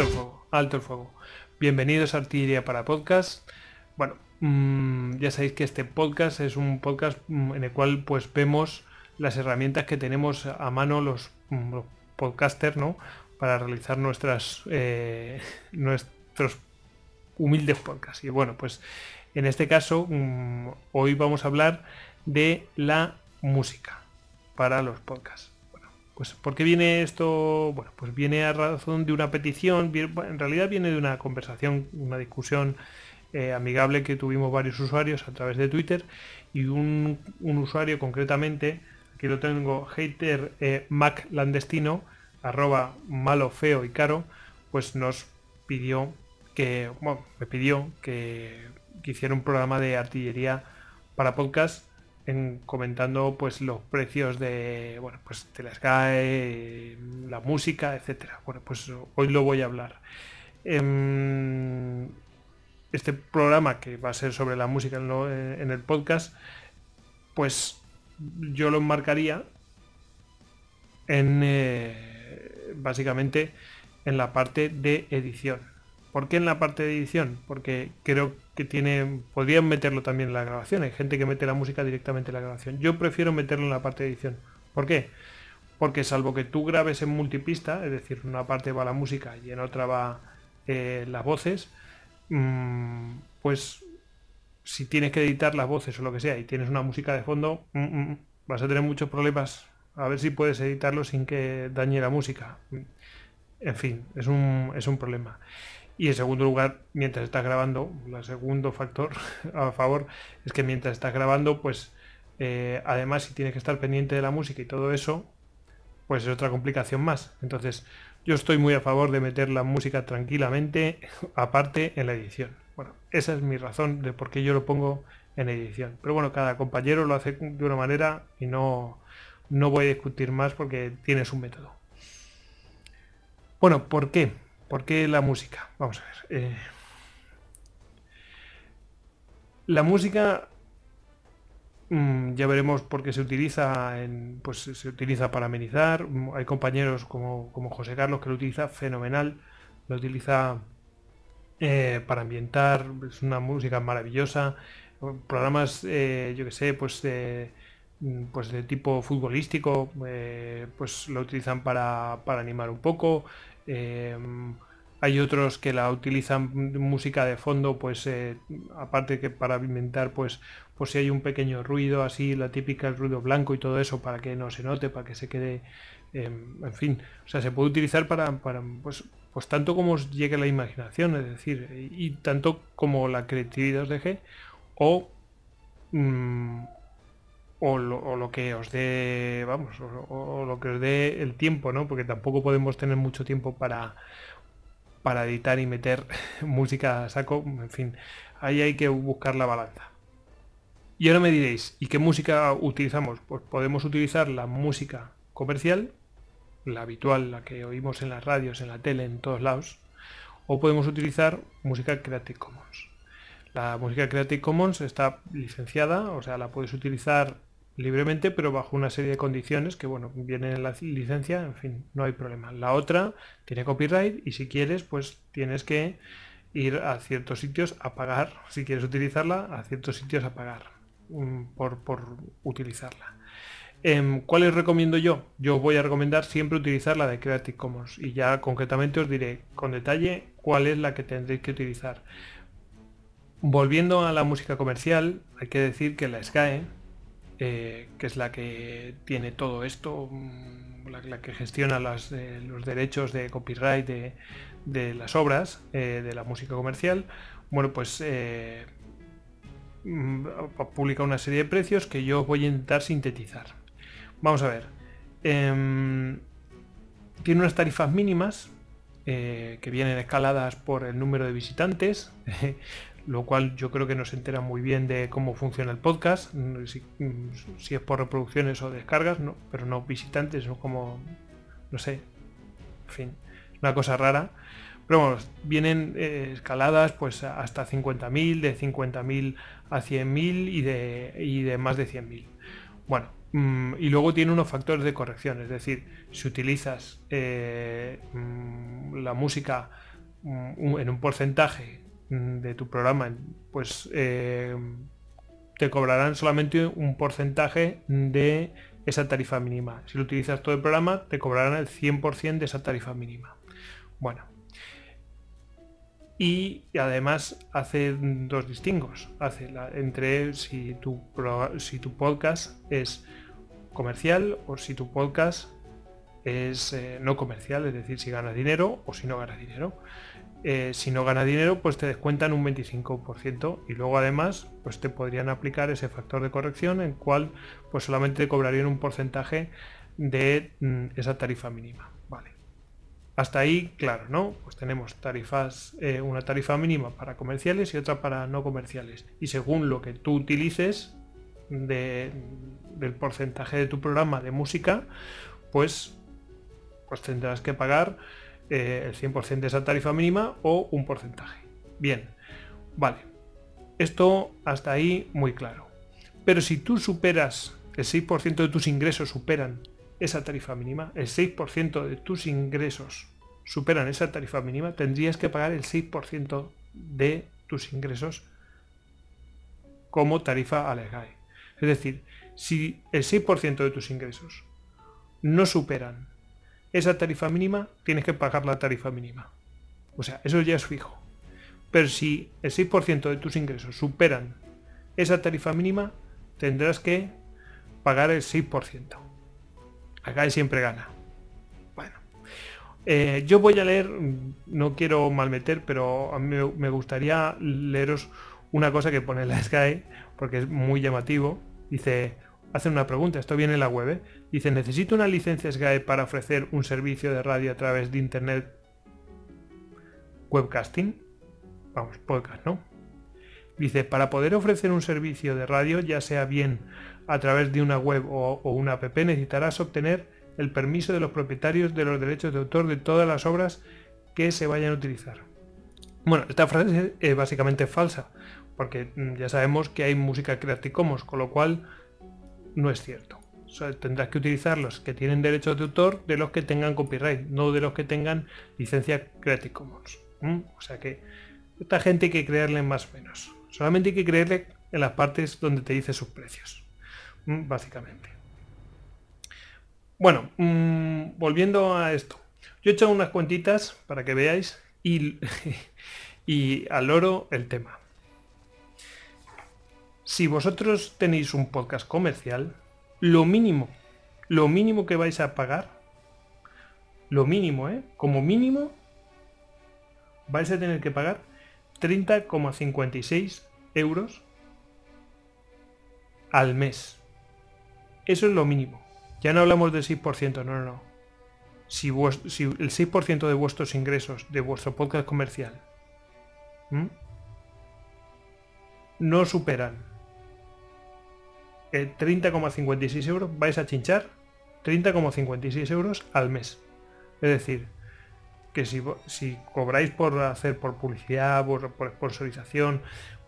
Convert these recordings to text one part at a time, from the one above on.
Alto el fuego, alto el fuego. Bienvenidos a Artillería para Podcast. Bueno, mm, ya sabéis que este podcast es un podcast mm, en el cual pues vemos las herramientas que tenemos a mano los, mm, los podcasters, ¿no? Para realizar nuestras eh, nuestros humildes podcasts. Y bueno, pues en este caso hoy vamos a hablar de la música para los podcasts. Pues, ¿por qué viene esto? Bueno, pues viene a razón de una petición, en realidad viene de una conversación, una discusión eh, amigable que tuvimos varios usuarios a través de Twitter y un, usuario concretamente, aquí lo tengo, hater eh, Mac arroba malo, feo y caro, pues nos pidió que, bueno, me pidió que, que hiciera un programa de artillería para podcast comentando pues los precios de bueno pues de la música, etcétera. Bueno, pues hoy lo voy a hablar. Em, este programa que va a ser sobre la música en, el podcast, pues yo lo enmarcaría en eh, básicamente en la parte de edición. ¿Por qué en la parte de edición? Porque creo que. Podrían meterlo también en la grabación. Hay gente que mete la música directamente en la grabación. Yo prefiero meterlo en la parte de edición. ¿Por qué? Porque salvo que tú grabes en multipista, es decir, una parte va la música y en otra va eh, las voces, mm, pues si tienes que editar las voces o lo que sea y tienes una música de fondo, mm, mm, vas a tener muchos problemas. A ver si puedes editarlo sin que dañe la música. En fin, es un, es un problema. Y en segundo lugar, mientras estás grabando, el segundo factor a favor es que mientras estás grabando, pues eh, además si tienes que estar pendiente de la música y todo eso, pues es otra complicación más. Entonces, yo estoy muy a favor de meter la música tranquilamente aparte en la edición. Bueno, esa es mi razón de por qué yo lo pongo en edición. Pero bueno, cada compañero lo hace de una manera y no, no voy a discutir más porque tiene su método. Bueno, ¿por qué? ¿Por qué la música? Vamos a ver. Eh, la música mm, ya veremos por qué se utiliza pues se utiliza para amenizar. Hay compañeros como, José Carlos que lo utiliza fenomenal. Lo utiliza eh, para ambientar. Es una música maravillosa. Programas, eh, yo que sé, pues pues de tipo futbolístico, pues lo utilizan para, para animar un poco. Em, hay otros que la utilizan música de fondo, pues eh, aparte que para inventar, pues, pues si hay un pequeño ruido así, la típica el ruido blanco y todo eso, para que no se note, para que se quede, em, en fin, o sea, se puede utilizar para, para pues, pues tanto como os llegue la imaginación, es decir, y, tanto como la creatividad os deje, o mm, o lo, que os dé, vamos, o, lo que os dé el tiempo, ¿no? Porque tampoco podemos tener mucho tiempo para, para editar y meter música a saco, en fin, ahí hay que buscar la balanza. Y ahora me diréis, ¿y qué música utilizamos? Pues podemos utilizar la música comercial, la habitual, la que oímos en las radios, en la tele, en todos lados, o podemos utilizar música Creative Commons. La música Creative Commons está licenciada, o sea, la puedes utilizar libremente, pero bajo una serie de condiciones que, bueno, vienen en la licencia, en fin, no hay problema. La otra tiene copyright y si quieres, pues tienes que ir a ciertos sitios a pagar, si quieres utilizarla, a ciertos sitios a pagar mm, por, por utilizarla. Eh, ¿Cuáles recomiendo yo? Yo voy a recomendar siempre utilizar la de Creative Commons y ya concretamente os diré con detalle cuál es la que tendréis que utilizar. Volviendo a la música comercial, hay que decir que la SKE, eh, que es la que tiene todo esto, mm, la, que gestiona eh, los derechos de copyright de, las obras eh, de la música comercial, bueno, pues mm, publica una serie de precios que yo voy a intentar sintetizar. Vamos a ver. Em, tiene unas tarifas mínimas que vienen escaladas por el número de visitantes. lo cual yo creo que nos entera muy bien de cómo funciona el podcast, mm, si, es por reproducciones o descargas, no, pero no visitantes, no como, no sé, en fin, una cosa rara. Pero bueno, vienen eh, escaladas pues hasta 50.000, de 50.000 a 100.000 y de, y de más de 100.000. Bueno, mm, y luego tiene unos factores de corrección, es decir, si utilizas eh, mm, la música mm, en un porcentaje mm, de tu programa, pues eh, te cobrarán solamente un porcentaje de esa tarifa mínima. Si lo utilizas todo el programa, te cobrarán el 100% de esa tarifa mínima. Bueno. Y además hace dos distingos. Hace entre si tu, si tu podcast es comercial o si tu podcast es eh, no comercial, es decir, si ganas dinero o si no ganas dinero. Eh, si no gana dinero, pues te descuentan un 25% y luego además, pues te podrían aplicar ese factor de corrección en cual pues solamente te cobrarían un porcentaje de mm, esa tarifa mínima. Vale. Hasta ahí, claro, ¿no? Pues tenemos tarifas, eh, una tarifa mínima para comerciales y otra para no comerciales. Y según lo que tú utilices del porcentaje de tu programa de música, pues, pues tendrás que pagar eh, el 100% de esa tarifa mínima o un porcentaje. Bien, vale. Esto hasta ahí muy claro. Pero si tú superas, el 6% de tus ingresos superan esa tarifa mínima, el 6% de tus ingresos superan esa tarifa mínima, tendrías que pagar el 6% de tus ingresos como tarifa al Es decir, si el 6% de tus ingresos no superan esa tarifa mínima, tienes que pagar la tarifa mínima. O sea, eso ya es fijo. Pero si el 6% de tus ingresos superan esa tarifa mínima, tendrás que pagar el 6%. Acá siempre gana. Bueno, eh, yo voy a leer, no quiero malmeter, pero a mí me gustaría leeros una cosa que pone la Sky, porque es muy llamativo. Dice, hace una pregunta, esto viene en la web, ¿eh? Dice, necesito una licencia SGAE para ofrecer un servicio de radio a través de Internet webcasting. Vamos, podcast, ¿no? Dice, para poder ofrecer un servicio de radio, ya sea bien a través de una web o, una app, necesitarás obtener el permiso de los propietarios de los derechos de autor de todas las obras que se vayan a utilizar. Bueno, esta frase es básicamente falsa, porque mm, ya sabemos que hay música Creative Commons, con lo cual no es cierto. Tendrás que utilizar los que tienen derechos de autor de los que tengan copyright, no de los que tengan licencia Creative Commons. O sea que esta gente hay que creerle más o menos. Solamente hay que creerle en las partes donde te dice sus precios. Básicamente. Bueno, mm, volviendo a esto. Yo he hecho unas cuentitas para que veáis y, y al oro el tema. Si vosotros tenéis un podcast comercial, lo mínimo, lo mínimo que vais a pagar, lo mínimo, ¿eh? Como mínimo, vais a tener que pagar 30,56 euros al mes. Eso es lo mínimo. Ya no hablamos del 6%, no, no, no. Si, si el 6% de vuestros ingresos de vuestro podcast comercial no superan 30,56 euros, vais a chinchar 30,56 euros al mes. Es decir, que si, si, cobráis por hacer por publicidad, por, sponsorización,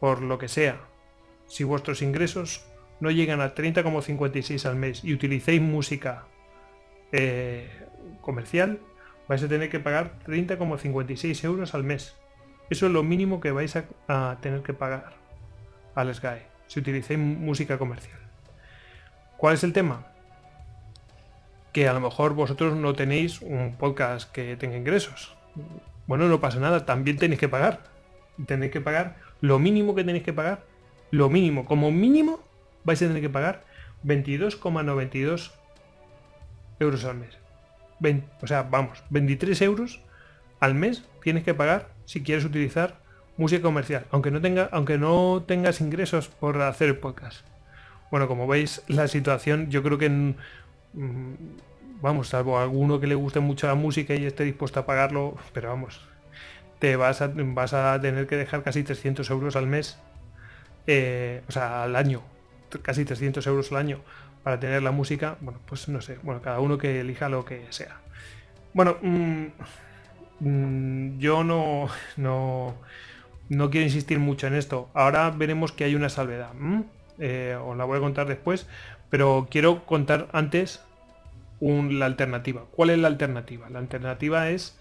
por lo que sea, si vuestros ingresos no llegan a 30,56 al mes y utilicéis música eh, comercial, vais a tener que pagar 30,56 euros al mes. Eso es lo mínimo que vais a, tener que pagar al Sky si utilizáis música comercial. ¿Cuál es el tema? Que a lo mejor vosotros no tenéis un podcast que tenga ingresos. Bueno, no pasa nada, también tenéis que pagar. Tenéis que pagar lo mínimo que tenéis que pagar. Lo mínimo, como mínimo, vais a tener que pagar 22,92 euros al mes. o sea, vamos, 23 euros al mes tienes que pagar si quieres utilizar música comercial, aunque no, tenga, aunque no tengas ingresos por hacer podcast. Bueno, como veis, la situación, yo creo que, mm, vamos, salvo alguno que le guste mucho la música y esté dispuesto a pagarlo, pero vamos, te vas a, vas a tener que dejar casi 300 euros al mes, eh, o sea, al año, casi 300 euros al año para tener la música, bueno, pues no sé, bueno, cada uno que elija lo que sea. Bueno, mm, mm, yo no, no, no quiero insistir mucho en esto. Ahora veremos que hay una salvedad. Eh, os la voy a contar después, pero quiero contar antes la alternativa. ¿Cuál es la alternativa? La alternativa es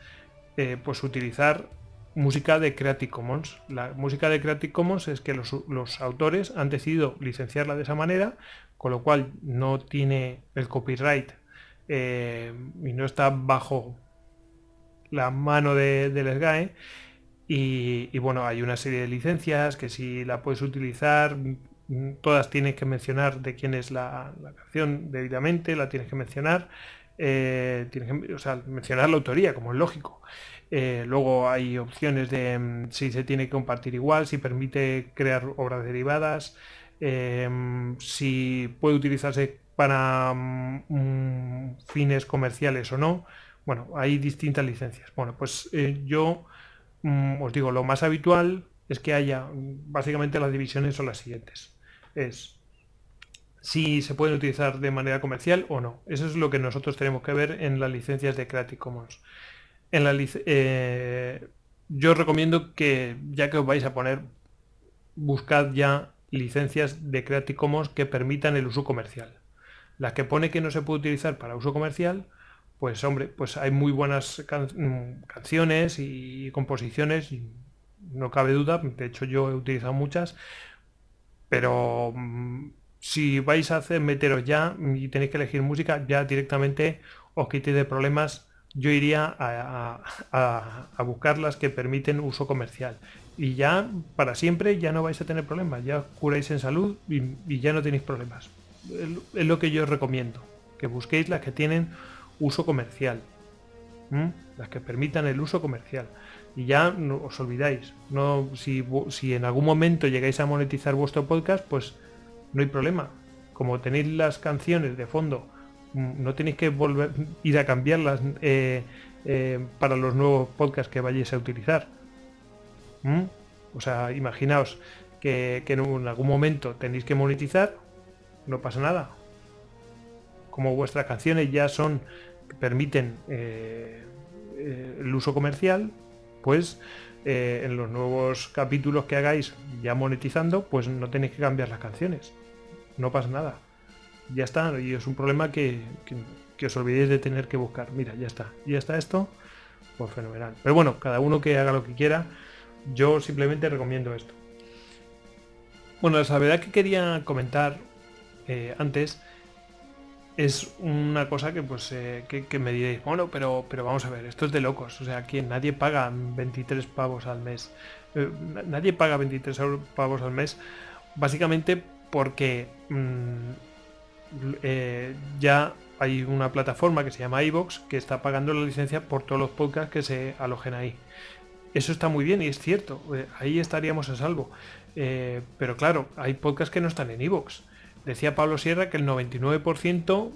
eh, pues utilizar música de Creative Commons. La música de Creative Commons es que los, autores han decidido licenciarla de esa manera, con lo cual no tiene el copyright eh, y no está bajo la mano de, del SGAE. Y, bueno, hay una serie de licencias que si la puedes utilizar, todas tienes que mencionar de quién es la, canción debidamente, la tienes que mencionar, eh, tienes que o sea, mencionar la autoría, como es lógico. Eh, luego hay opciones de mm, si se tiene que compartir igual, si permite crear obras derivadas, em, si puede utilizarse para mm, fines comerciales o no. Bueno, hay distintas licencias. Bueno, pues eh, yo mm, os digo, lo más habitual es que haya, básicamente las divisiones son las siguientes. Es si se pueden utilizar de manera comercial o no. Eso es lo que nosotros tenemos que ver en las licencias de Creative Commons en la eh, yo recomiendo que ya que os vais a poner, buscad ya licencias de Creative Commons que permitan el uso comercial. Las que pone que no se puede utilizar para uso comercial, pues hombre, pues hay muy buenas canciones y composiciones, no cabe duda, de hecho yo he utilizado muchas, pero mm, si vais a hacer meteros ya y tenéis que elegir música, ya directamente os quitéis de problemas yo iría a, buscar las que permiten uso comercial. Y ya, para siempre, ya no vais a tener problemas. Ya curáis en salud y, ya no tenéis problemas. Es lo que yo os recomiendo. Que busquéis las que tienen uso comercial. Las que permitan el uso comercial. Y ya no os olvidáis. No, si, si en algún momento llegáis a monetizar vuestro podcast, pues no hay problema. Como tenéis las canciones de fondo no tenéis que volver ir a cambiarlas eh, eh, para los nuevos podcasts que vayáis a utilizar. ¿Mm? O sea, imaginaos que, en algún momento tenéis que monetizar, no pasa nada. Como vuestras canciones ya son, permiten eh, el uso comercial, pues en los nuevos capítulos que hagáis ya monetizando, pues no tenéis que cambiar las canciones. No pasa nada ya está, y es un problema que, os olvidéis de tener que buscar. Mira, ya está, ya está esto, pues fenomenal. Pero bueno, cada uno que haga lo que quiera, yo simplemente recomiendo esto. Bueno, la verdad que quería comentar eh, antes es una cosa que pues eh, que, me diréis, bueno, pero, pero vamos a ver, esto es de locos, o sea, aquí nadie paga 23 pavos al mes. Eh, nadie paga 23 pavos al mes, básicamente porque mm, eh, ya hay una plataforma que se llama iVox que está pagando la licencia por todos los podcasts que se alojen ahí. Eso está muy bien y es cierto, ahí estaríamos a salvo. Pero claro, hay podcasts que no están en iVox. Decía Pablo Sierra que el 99%,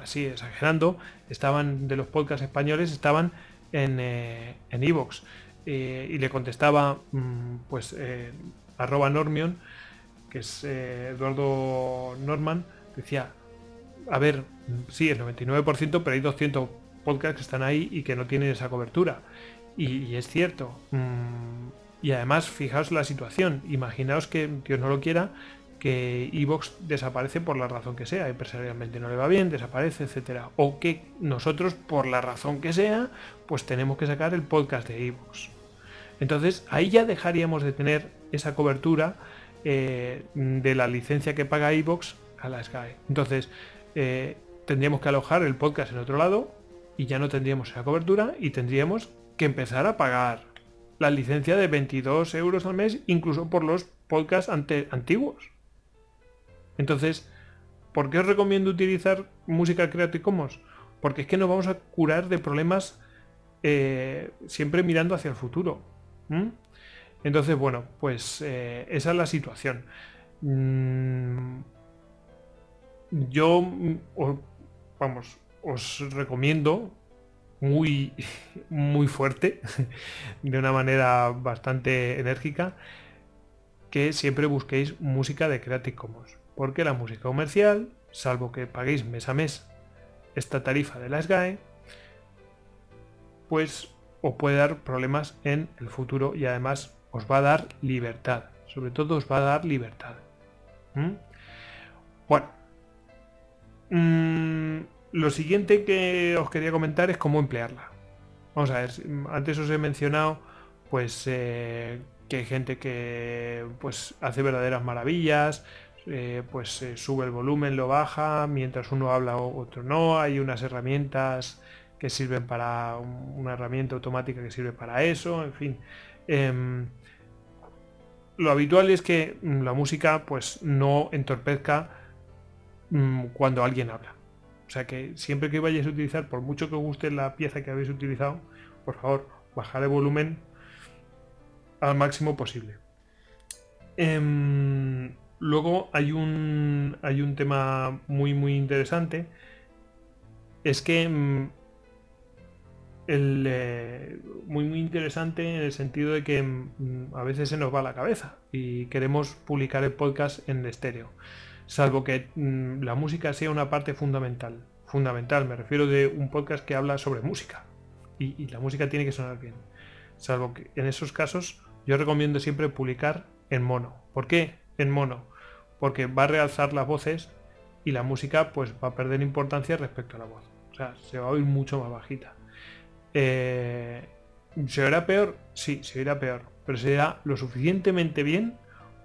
así exagerando, estaban de los podcasts españoles estaban en iVox. y le contestaba, mm, pues, arroba Normion, que es Eduardo Norman, decía, a ver, sí, el 99%, pero hay 200 podcasts que están ahí y que no tienen esa cobertura. Y, es cierto. Mm, y además, fijaos la situación. Imaginaos que, Dios no lo quiera, que Evox desaparece por la razón que sea, empresarialmente no le va bien, desaparece, etcétera. O que nosotros, por la razón que sea, pues tenemos que sacar el podcast de Evox. Entonces, ahí ya dejaríamos de tener esa cobertura eh, de la licencia que paga Evox a la Sky. Entonces, eh, tendríamos que alojar el podcast en otro lado y ya no tendríamos esa cobertura y tendríamos que empezar a pagar la licencia de 22 euros al mes, incluso por los podcasts antiguos. Entonces, ¿por qué os recomiendo utilizar música Creative Commons? Porque es que nos vamos a curar de problemas eh, siempre mirando hacia el futuro. Entonces, bueno, pues eh, esa es la situación. Mm, yo, mm, vamos, os recomiendo muy, muy fuerte, de una manera bastante enérgica, que siempre busquéis música de Creative Commons. Porque la música comercial, salvo que paguéis mes a mes esta tarifa de la SGAE, pues os puede dar problemas en el futuro y además os va a dar libertad. Sobre todo os va a dar libertad. ¿Mm? Bueno, Mm, lo siguiente que os quería comentar es cómo emplearla. Vamos a ver, antes os he mencionado pues que hay gente que pues hace verdaderas maravillas, pues sube el volumen, lo baja, mientras uno habla otro no, hay unas herramientas que sirven para una herramienta automática que sirve para eso, en fin. Em, lo habitual es que mm, la música pues no entorpezca mm, cuando alguien habla. O sea que siempre que vayáis a utilizar, por mucho que guste la pieza que habéis utilizado, por favor, bajar el volumen al máximo posible. Em, luego hay un, hay un tema muy muy interesante. Es que mm, el, eh, muy muy interesante en el sentido de que mm, a veces se nos va la cabeza y queremos publicar el podcast en estéreo, salvo que mm, la música sea una parte fundamental. Fundamental, me refiero de un podcast que habla sobre música y, y la música tiene que sonar bien. Salvo que en esos casos yo recomiendo siempre publicar en mono. ¿Por qué en mono? Porque va a realzar las voces y la música pues va a perder importancia respecto a la voz. O sea, se va a oír mucho más bajita. Eh, ¿Se oirá peor? Sí, se oirá peor, pero se oirá lo suficientemente bien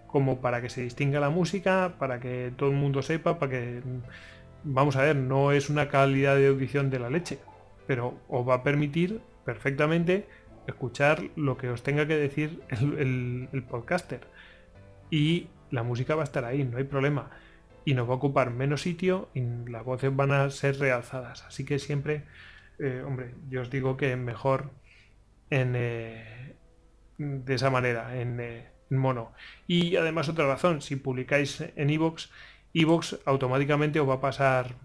como para que se distinga la música, para que todo el mundo sepa, para que... Vamos a ver, no es una calidad de audición de la leche, pero os va a permitir perfectamente escuchar lo que os tenga que decir el, el podcaster. Y la música va a estar ahí, no hay problema. Y nos va a ocupar menos sitio y las voces van a ser realzadas. Así que siempre eh, hombre, yo os digo que mejor en, eh, de esa manera, en, eh, en, mono. Y además otra razón, si publicáis en iVoox, iVoox automáticamente os va a pasar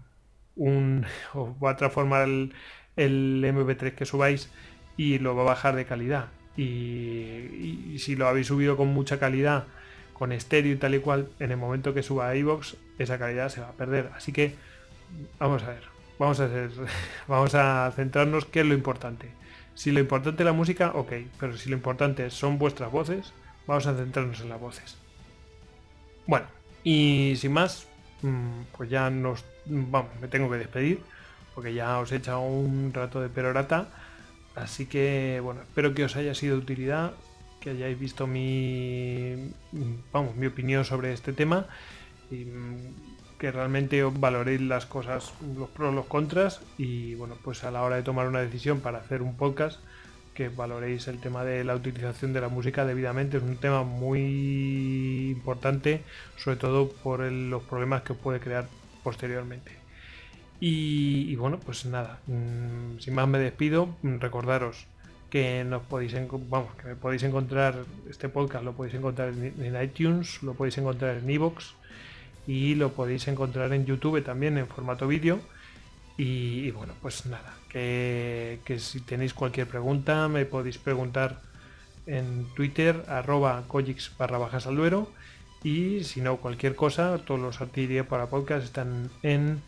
un... os va a transformar el, el MP3 que subáis y lo va a bajar de calidad. Y, si lo habéis subido con mucha calidad, con estéreo y tal y cual, en el momento que suba a iVoox, esa calidad se va a perder. Así que vamos a ver vamos a hacer, vamos a centrarnos qué es lo importante. Si lo importante es la música, ok, pero si lo importante son vuestras voces, vamos a centrarnos en las voces. Bueno, y sin más, mm, pues ya nos, vamos, me tengo que despedir, porque ya os he echado un rato de perorata, así que bueno, espero que os haya sido de utilidad, que hayáis visto mi, vamos, mi opinión sobre este tema. Y, que realmente valoréis las cosas, los pros, los contras y bueno, pues a la hora de tomar una decisión para hacer un podcast, que valoréis el tema de la utilización de la música debidamente. Es un tema muy importante, sobre todo por los problemas que puede crear posteriormente. Y, bueno, pues nada, mm, sin más me despido. Recordaros que nos podéis vamos, que podéis encontrar este podcast lo podéis encontrar en, iTunes, lo podéis encontrar en iVoox y lo podéis encontrar en YouTube también en formato vídeo. Y, bueno, pues nada, que, si tenéis cualquier pregunta me podéis preguntar en Twitter arroba barra bajas al y si no cualquier cosa, todos los artillería para podcast están en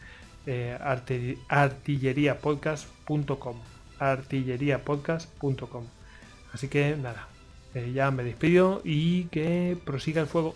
eh, artilleriapodcast.com artilleriapodcast.com así que nada, eh, ya me despido y que prosiga el fuego.